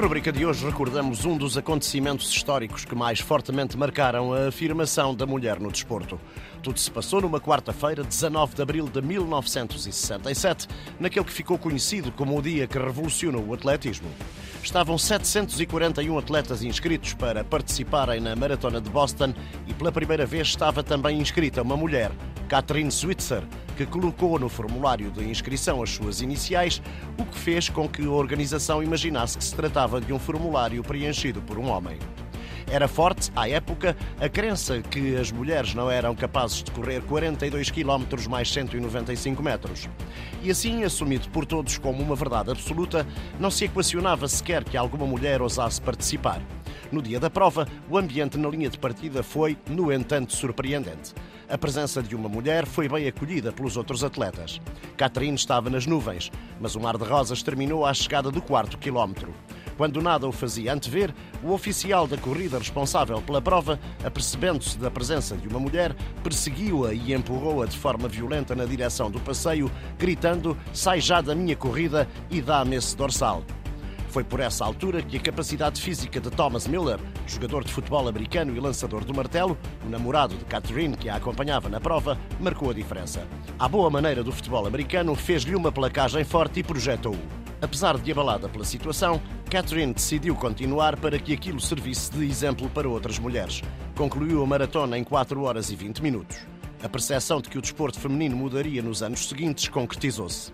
rubrica de hoje recordamos um dos acontecimentos históricos que mais fortemente marcaram a afirmação da mulher no desporto. Tudo se passou numa quarta-feira, 19 de abril de 1967, naquele que ficou conhecido como o dia que revolucionou o atletismo. Estavam 741 atletas inscritos para participarem na Maratona de Boston e pela primeira vez estava também inscrita uma mulher, Catherine Switzer, que colocou no formulário de inscrição as suas iniciais, o que fez com que a organização imaginasse que se tratava de um formulário preenchido por um homem. Era forte, à época, a crença que as mulheres não eram capazes de correr 42 km mais 195 metros. E assim, assumido por todos como uma verdade absoluta, não se equacionava sequer que alguma mulher ousasse participar. No dia da prova, o ambiente na linha de partida foi, no entanto, surpreendente. A presença de uma mulher foi bem acolhida pelos outros atletas. Catherine estava nas nuvens, mas o mar de rosas terminou à chegada do quarto quilómetro. Quando nada o fazia antever, o oficial da corrida responsável pela prova, apercebendo-se da presença de uma mulher, perseguiu-a e empurrou-a de forma violenta na direção do passeio, gritando: Sai já da minha corrida e dá-me esse dorsal. Foi por essa altura que a capacidade física de Thomas Miller, jogador de futebol americano e lançador do martelo, o namorado de Catherine que a acompanhava na prova, marcou a diferença. À boa maneira do futebol americano, fez-lhe uma placagem forte e projetou-o. Apesar de abalada pela situação, Catherine decidiu continuar para que aquilo servisse de exemplo para outras mulheres. Concluiu a maratona em 4 horas e 20 minutos. A percepção de que o desporto feminino mudaria nos anos seguintes concretizou-se.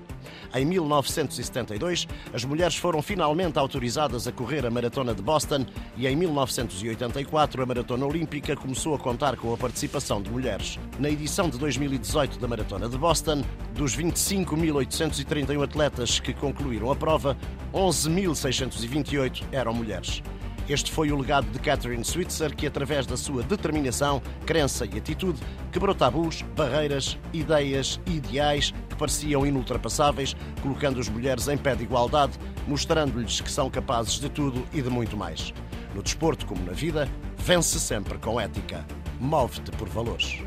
Em 1972, as mulheres foram finalmente autorizadas a correr a Maratona de Boston e em 1984 a Maratona Olímpica começou a contar com a participação de mulheres. Na edição de 2018 da Maratona de Boston, dos 25.831 atletas que concluíram a prova, 11.628 eram mulheres. Este foi o legado de Catherine Switzer, que, através da sua determinação, crença e atitude, quebrou tabus, barreiras, ideias e ideais que pareciam inultrapassáveis, colocando as mulheres em pé de igualdade, mostrando-lhes que são capazes de tudo e de muito mais. No desporto, como na vida, vence sempre com ética. Move-te por valores.